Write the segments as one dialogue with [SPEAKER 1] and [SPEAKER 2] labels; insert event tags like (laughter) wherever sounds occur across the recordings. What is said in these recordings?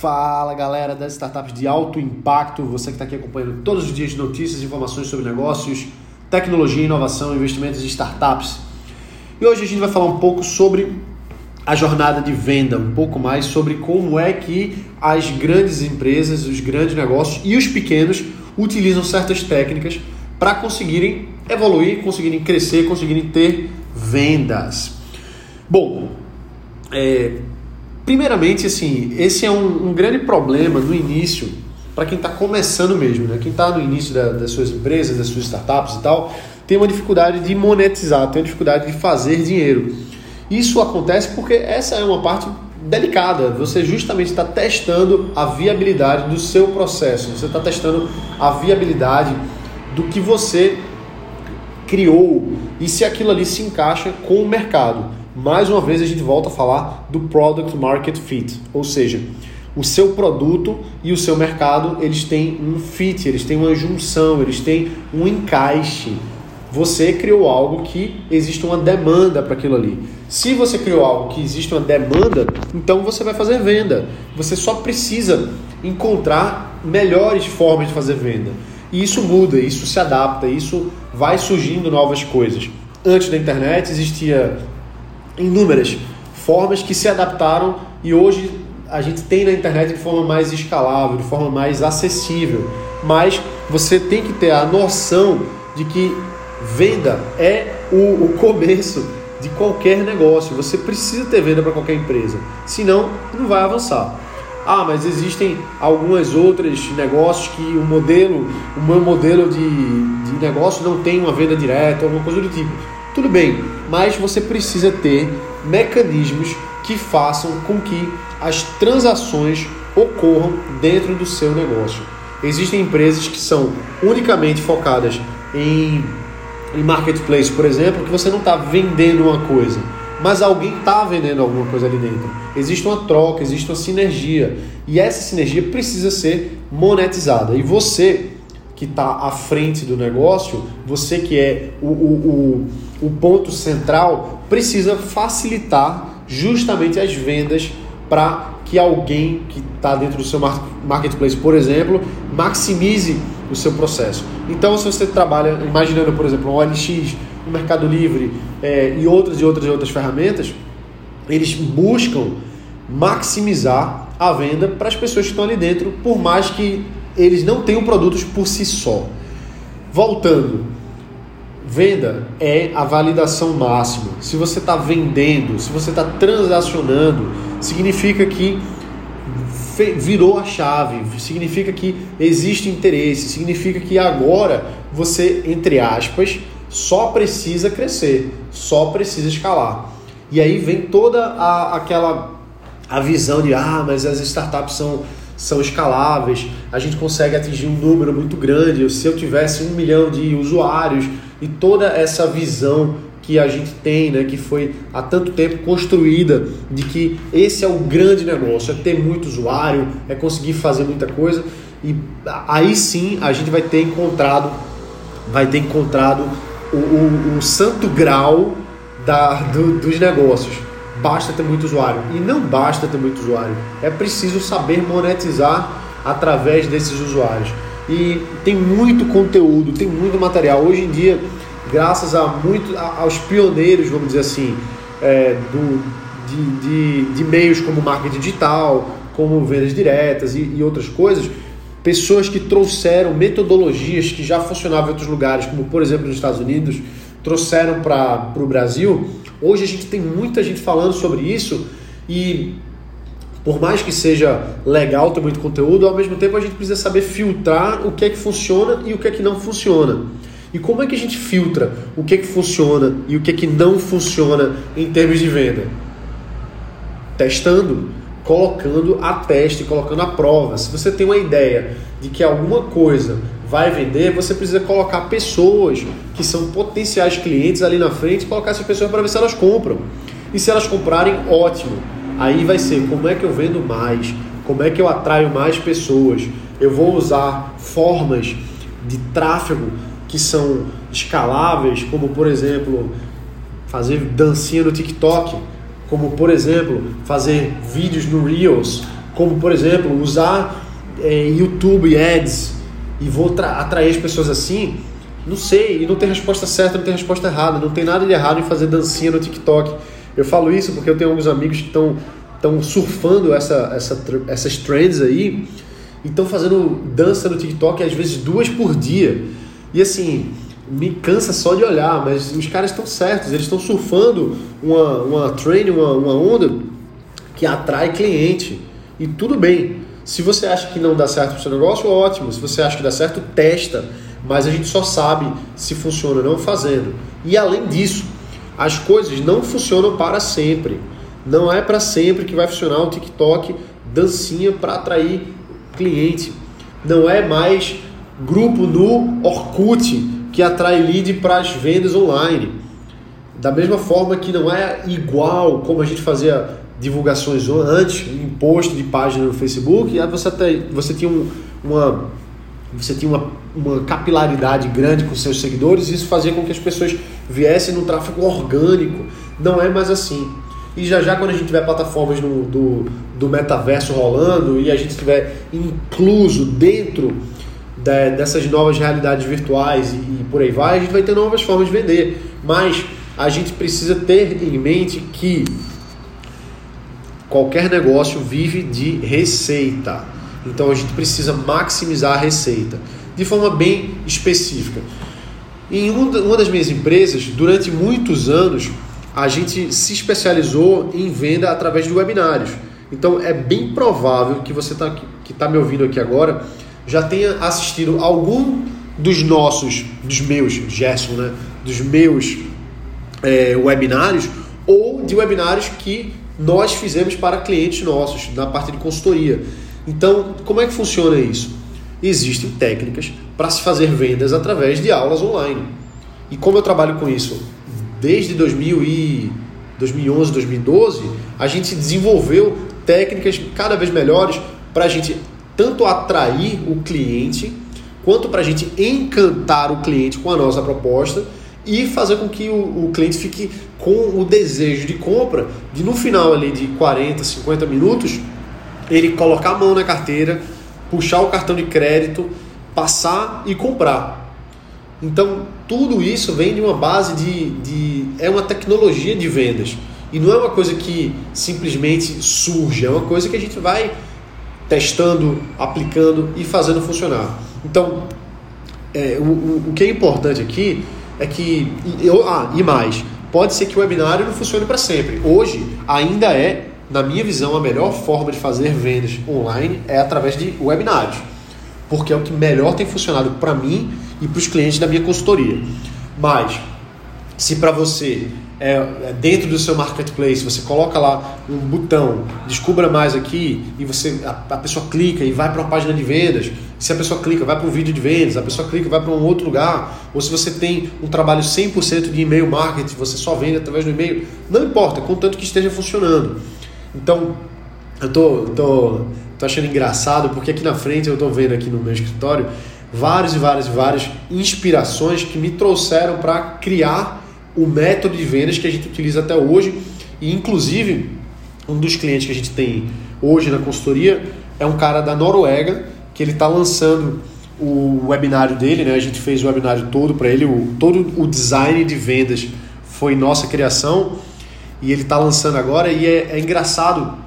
[SPEAKER 1] Fala galera das startups de alto impacto, você que está aqui acompanhando todos os dias notícias e informações sobre negócios, tecnologia, inovação, investimentos e startups. E hoje a gente vai falar um pouco sobre a jornada de venda, um pouco mais sobre como é que as grandes empresas, os grandes negócios e os pequenos utilizam certas técnicas para conseguirem evoluir, conseguirem crescer, conseguirem ter vendas. Bom, é, primeiramente, assim, esse é um, um grande problema no início para quem está começando mesmo, né? Quem está no início da, das suas empresas, das suas startups e tal, tem uma dificuldade de monetizar, tem uma dificuldade de fazer dinheiro. Isso acontece porque essa é uma parte delicada. Você justamente está testando a viabilidade do seu processo. Você está testando a viabilidade do que você criou e se aquilo ali se encaixa com o mercado mais uma vez a gente volta a falar do product market fit, ou seja, o seu produto e o seu mercado eles têm um fit, eles têm uma junção, eles têm um encaixe. Você criou algo que existe uma demanda para aquilo ali. Se você criou algo que existe uma demanda, então você vai fazer venda. Você só precisa encontrar melhores formas de fazer venda. E isso muda, isso se adapta, isso vai surgindo novas coisas. Antes da internet existia inúmeras formas que se adaptaram e hoje a gente tem na internet de forma mais escalável, de forma mais acessível. Mas você tem que ter a noção de que venda é o, o começo de qualquer negócio. Você precisa ter venda para qualquer empresa, senão não vai avançar. Ah, mas existem algumas outros negócios que o modelo, o meu modelo de, de negócio não tem uma venda direta, alguma coisa do tipo. Tudo bem, mas você precisa ter mecanismos que façam com que as transações ocorram dentro do seu negócio. Existem empresas que são unicamente focadas em, em marketplace, por exemplo, que você não está vendendo uma coisa, mas alguém está vendendo alguma coisa ali dentro. Existe uma troca, existe uma sinergia e essa sinergia precisa ser monetizada. E você que está à frente do negócio, você que é o, o, o, o ponto central, precisa facilitar justamente as vendas para que alguém que está dentro do seu marketplace, por exemplo, maximize o seu processo. Então, se você trabalha, imaginando, por exemplo, um OLX, um Mercado Livre é, e outras e outras e outras ferramentas, eles buscam maximizar a venda para as pessoas que estão ali dentro, por mais que eles não tenham produtos por si só. Voltando, venda é a validação máxima. Se você está vendendo, se você está transacionando, significa que virou a chave, significa que existe interesse, significa que agora você, entre aspas, só precisa crescer, só precisa escalar. E aí vem toda a, aquela a visão de ah, mas as startups são são escaláveis, a gente consegue atingir um número muito grande. Se eu tivesse um milhão de usuários e toda essa visão que a gente tem, né, que foi há tanto tempo construída, de que esse é o grande negócio, é ter muito usuário, é conseguir fazer muita coisa, e aí sim a gente vai ter encontrado, vai ter encontrado o, o, o santo grau da, do, dos negócios basta ter muito usuário. E não basta ter muito usuário. É preciso saber monetizar através desses usuários. E tem muito conteúdo, tem muito material. Hoje em dia, graças a muito, aos pioneiros, vamos dizer assim, é, do, de, de, de, meios como marketing digital, como vendas diretas e, e outras coisas, pessoas que trouxeram metodologias que já funcionavam em outros lugares, como por exemplo nos Estados Unidos, trouxeram para o Brasil Hoje a gente tem muita gente falando sobre isso e por mais que seja legal ter muito conteúdo, ao mesmo tempo a gente precisa saber filtrar o que é que funciona e o que é que não funciona. E como é que a gente filtra o que é que funciona e o que é que não funciona em termos de venda? Testando, colocando a teste, colocando a prova. Se você tem uma ideia de que alguma coisa vai vender, você precisa colocar pessoas que são potenciais clientes ali na frente, colocar essas pessoas para ver se elas compram. E se elas comprarem, ótimo. Aí vai ser como é que eu vendo mais, como é que eu atraio mais pessoas. Eu vou usar formas de tráfego que são escaláveis, como por exemplo, fazer dancinha no TikTok, como por exemplo, fazer vídeos no Reels, como por exemplo usar é, YouTube Ads e vou atrair as pessoas assim, não sei, e não tem resposta certa, não tem resposta errada, não tem nada de errado em fazer dancinha no TikTok. Eu falo isso porque eu tenho alguns amigos que estão estão surfando essa, essa, essas trends aí e estão fazendo dança no TikTok às vezes duas por dia. E assim, me cansa só de olhar, mas os caras estão certos, eles estão surfando uma, uma trend, uma, uma onda que atrai cliente. E tudo bem. Se você acha que não dá certo o seu negócio, ótimo. Se você acha que dá certo, testa. Mas a gente só sabe se funciona ou não fazendo. E além disso, as coisas não funcionam para sempre. Não é para sempre que vai funcionar o TikTok dancinha para atrair cliente. Não é mais grupo no Orkut que atrai lead para as vendas online. Da mesma forma que não é igual como a gente fazia divulgações antes, em post de página no Facebook, e aí você, até, você tinha um, uma você tinha uma, uma capilaridade grande com seus seguidores, e isso fazia com que as pessoas viessem no tráfego orgânico. Não é mais assim. E já já quando a gente tiver plataformas no, do, do metaverso rolando e a gente estiver incluso dentro de, dessas novas realidades virtuais e, e por aí vai, a gente vai ter novas formas de vender. Mas a gente precisa ter em mente que qualquer negócio vive de receita. Então a gente precisa maximizar a receita de forma bem específica. Em uma das minhas empresas, durante muitos anos, a gente se especializou em venda através de webinários. Então é bem provável que você tá, que está me ouvindo aqui agora já tenha assistido algum dos nossos, dos meus, Gerson, né? Dos meus é, webinários ou de webinários que nós fizemos para clientes nossos, na parte de consultoria. Então, como é que funciona isso? Existem técnicas para se fazer vendas através de aulas online. E como eu trabalho com isso desde 2000 e 2011, 2012, a gente desenvolveu técnicas cada vez melhores para a gente tanto atrair o cliente quanto para a gente encantar o cliente com a nossa proposta e fazer com que o, o, cliente fique com o desejo de compra de no final ali de 40, 50 minutos ele colocar a mão na carteira, puxar o cartão de crédito, passar e comprar. Então, tudo isso vem de uma base de, de. É uma tecnologia de vendas. E não é uma coisa que simplesmente surge, é uma coisa que a gente vai testando, aplicando e fazendo funcionar. Então, é, o, o que é importante aqui é que. Eu, ah, e mais, pode ser que o webinário não funcione para sempre. Hoje ainda é na minha visão, a melhor forma de fazer vendas online é através de webinários, porque é o que melhor tem funcionado para mim e para os clientes da minha consultoria. Mas, se para você é, é, dentro do seu marketplace, você coloca lá um botão, descubra mais aqui, e você a, a pessoa clica e vai para uma página de vendas. Se a pessoa clica, vai para um vídeo de vendas, a pessoa clica, vai para um outro lugar. Ou se você tem um trabalho 100% de e-mail marketing, você só vende através do e-mail, não importa, contanto que esteja funcionando. Então, eu tô, tô, tô achando engraçado porque aqui na frente eu tô vendo aqui no meu escritório várias e várias e várias inspirações que me trouxeram para criar o método de vendas que a gente utiliza até hoje. E inclusive, um dos clientes que a gente tem hoje na consultoria é um cara da Noruega que ele está lançando o webinário dele, né? A gente fez o webinário todo para ele, o, todo o design de vendas foi nossa criação e ele está lançando agora e é, é engraçado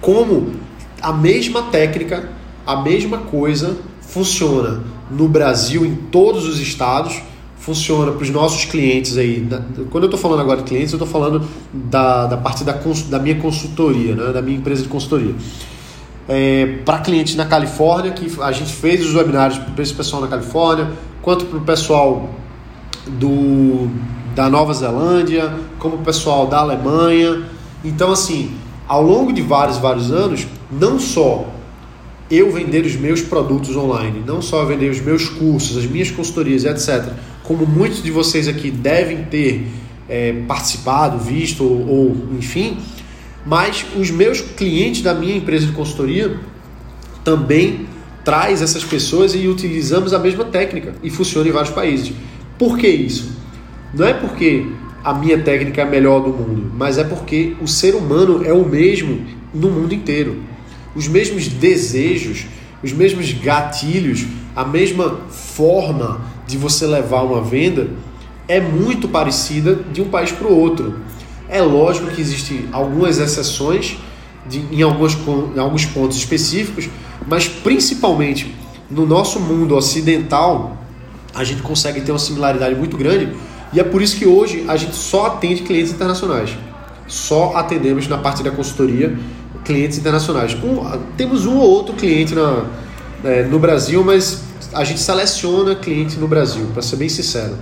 [SPEAKER 1] como a mesma técnica, a mesma coisa funciona no Brasil, em todos os estados, funciona para os nossos clientes aí. Quando eu estou falando agora de clientes, eu estou falando da, da parte da, da minha consultoria, né, da minha empresa de consultoria. É, para clientes na Califórnia, que a gente fez os webinários para esse pessoal na Califórnia, quanto para o pessoal do, da Nova Zelândia, como o pessoal da Alemanha. Então, assim, ao longo de vários, vários anos, não só eu vender os meus produtos online, não só vender os meus cursos, as minhas consultorias, etc., como muitos de vocês aqui devem ter é, participado, visto ou, ou, enfim, mas os meus clientes da minha empresa de consultoria também traz essas pessoas e utilizamos a mesma técnica e funciona em vários países. Por que isso? Não é porque a minha técnica é a melhor do mundo, mas é porque o ser humano é o mesmo no mundo inteiro. os mesmos desejos, os mesmos gatilhos, a mesma forma de você levar uma venda é muito parecida de um país para o outro. É lógico que existem algumas exceções de, em, alguns, em alguns pontos específicos, mas principalmente no nosso mundo ocidental, a gente consegue ter uma similaridade muito grande e é por isso que hoje a gente só atende clientes internacionais. Só atendemos na parte da consultoria clientes internacionais. Um, temos um ou outro cliente na, é, no Brasil, mas a gente seleciona cliente no Brasil, para ser bem sincero.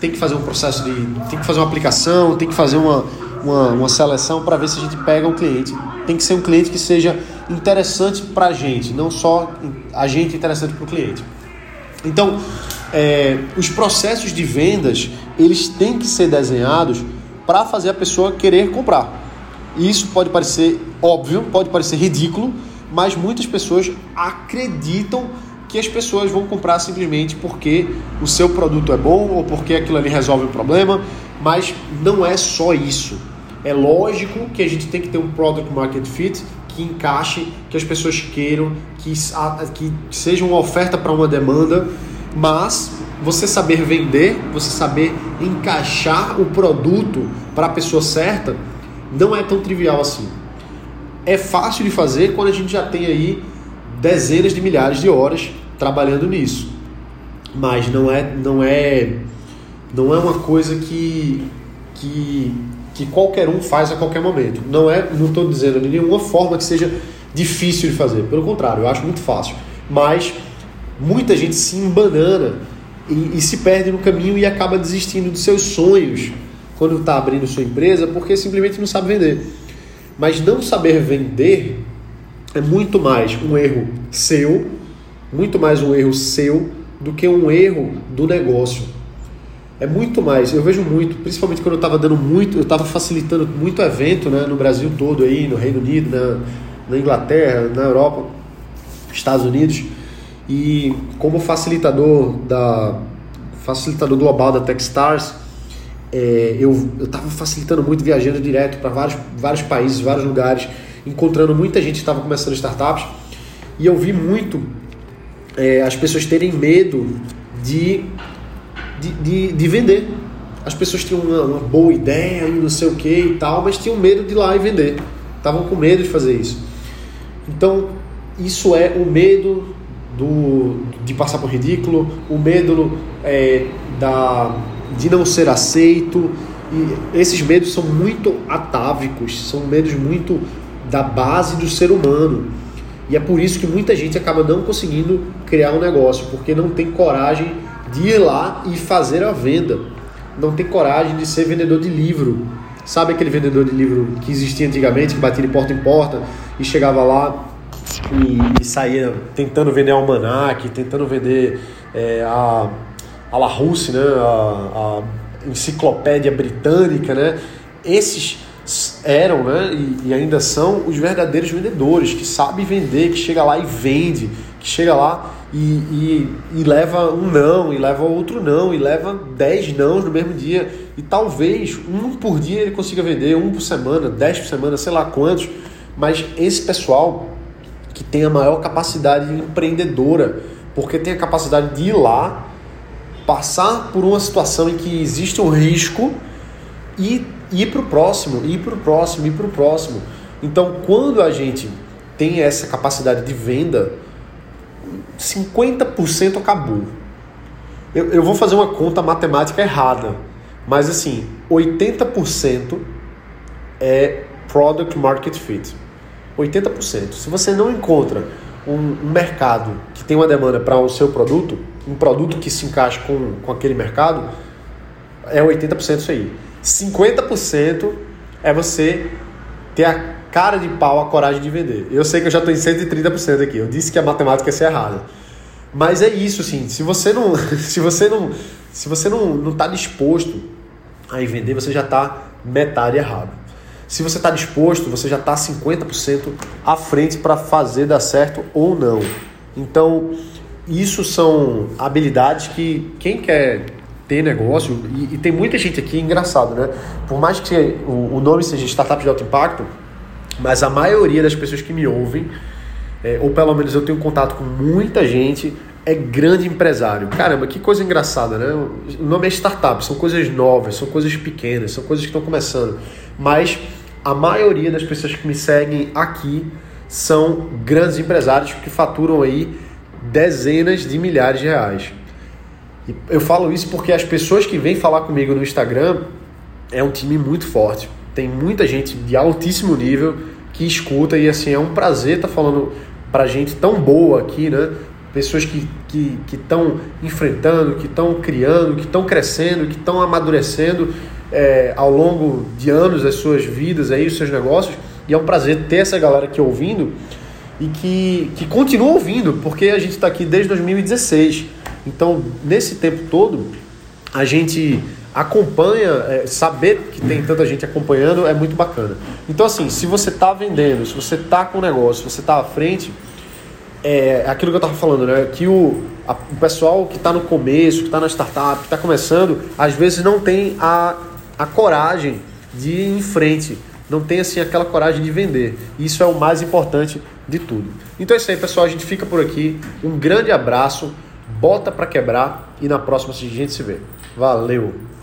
[SPEAKER 1] Tem que fazer um processo de. tem que fazer uma aplicação, tem que fazer uma, uma, uma seleção para ver se a gente pega um cliente. Tem que ser um cliente que seja interessante para a gente, não só a gente interessante para o cliente. Então, é, os processos de vendas eles têm que ser desenhados para fazer a pessoa querer comprar. Isso pode parecer óbvio, pode parecer ridículo, mas muitas pessoas acreditam que as pessoas vão comprar simplesmente porque o seu produto é bom ou porque aquilo ali resolve o problema, mas não é só isso. É lógico que a gente tem que ter um product market fit que encaixe, que as pessoas queiram, que, que seja uma oferta para uma demanda, mas você saber vender, você saber encaixar o produto para a pessoa certa, não é tão trivial assim. É fácil de fazer quando a gente já tem aí dezenas de milhares de horas trabalhando nisso. Mas não é não é não é uma coisa que que, que qualquer um faz a qualquer momento. Não é, não estou dizendo de nenhuma forma que seja difícil de fazer. Pelo contrário, eu acho muito fácil. Mas muita gente se embanana e, e se perde no caminho e acaba desistindo dos seus sonhos quando está abrindo sua empresa porque simplesmente não sabe vender. Mas não saber vender é muito mais um erro seu, muito mais um erro seu do que um erro do negócio. É muito mais, eu vejo muito, principalmente quando eu estava dando muito, eu estava facilitando muito evento né, no Brasil todo aí, no Reino Unido, na, na Inglaterra, na Europa, Estados Unidos. E como facilitador da facilitador global da Techstars, é, eu estava facilitando muito, viajando direto para vários, vários países, vários lugares, encontrando muita gente que estava começando startups. E eu vi muito é, as pessoas terem medo de, de, de, de vender. As pessoas tinham uma, uma, boa ideia e não sei o que e tal, mas tinham medo de ir lá e vender. Estavam com medo de fazer isso. Então, isso é o medo do, de passar por ridículo, o medo é, da de não ser aceito. E esses medos são muito atávicos, são medos muito da base do ser humano. E é por isso que muita gente acaba não conseguindo criar um negócio, porque não tem coragem de ir lá e fazer a venda. Não tem coragem de ser vendedor de livro. Sabe aquele vendedor de livro que existia antigamente, que batia de porta em porta e chegava lá e, saía tentando vender almanac, tentando vender é, a a Larousse, né, a, a enciclopédia britânica, né, esses eram né, e, e, ainda são os verdadeiros vendedores, que sabem vender, que chega lá e vende, que chega lá e, e, e leva um não, e leva outro não, e leva dez não no mesmo dia. E talvez um por dia ele consiga vender, um por semana, dez por semana, sei lá quantos. Mas esse pessoal que tem a maior capacidade empreendedora, porque tem a capacidade de ir lá passar por uma situação em que existe um risco e ir para o próximo, ir para o próximo, ir para o próximo. Então, quando a gente tem essa capacidade de venda, 50% acabou. Eu, eu vou fazer uma conta matemática errada, mas assim, 80% é product market fit. 80%. Se você não encontra um, um mercado que tem uma demanda para o seu produto, um produto que se encaixa com, com aquele mercado, é 80% isso aí. 50% é você ter a cara de pau, a coragem de vender. Eu sei que eu já estou em 130% aqui. Eu disse que a matemática ia ser errada. Mas é isso, assim. Se você não, (laughs) se você não, se você não, não está disposto a vender, você já está metade errado. Se você está disposto, você já está 50% à frente para fazer dar certo ou não. Então, isso são habilidades que quem quer ter negócio, e, e tem muita gente aqui, engraçado, né? Por mais que o, o nome seja Startup de Alto Impacto, mas a maioria das pessoas que me ouvem é, ou pelo menos eu tenho contato com muita gente, é grande empresário. Caramba, que coisa engraçada, né? O nome é startup, são coisas novas, são coisas pequenas, são coisas que estão começando. Mas a maioria das pessoas que me seguem aqui são grandes empresários que faturam aí dezenas de milhares de reais. Eu falo isso porque as pessoas que vêm falar comigo no Instagram é um time muito forte. Tem muita gente de altíssimo nível que escuta e assim é um prazer estar tá falando para gente tão boa aqui, né? Pessoas que estão que, que enfrentando, que estão criando, que estão crescendo, que estão amadurecendo é, ao longo de anos as suas vidas, aí, os seus negócios. E é um prazer ter essa galera aqui ouvindo e que, que continua ouvindo, porque a gente está aqui desde 2016. Então, nesse tempo todo, a gente acompanha, é, saber que tem tanta gente acompanhando é muito bacana. Então, assim, se você está vendendo, se você está com um negócio, se você está à frente, é aquilo que eu estava falando, né? Que o, a, o pessoal que está no começo, que está na startup, que está começando, às vezes não tem a, a coragem de ir em frente, não tem assim aquela coragem de vender. Isso é o mais importante de tudo. Então é isso aí, pessoal. A gente fica por aqui. Um grande abraço, bota para quebrar e na próxima a gente se vê. Valeu!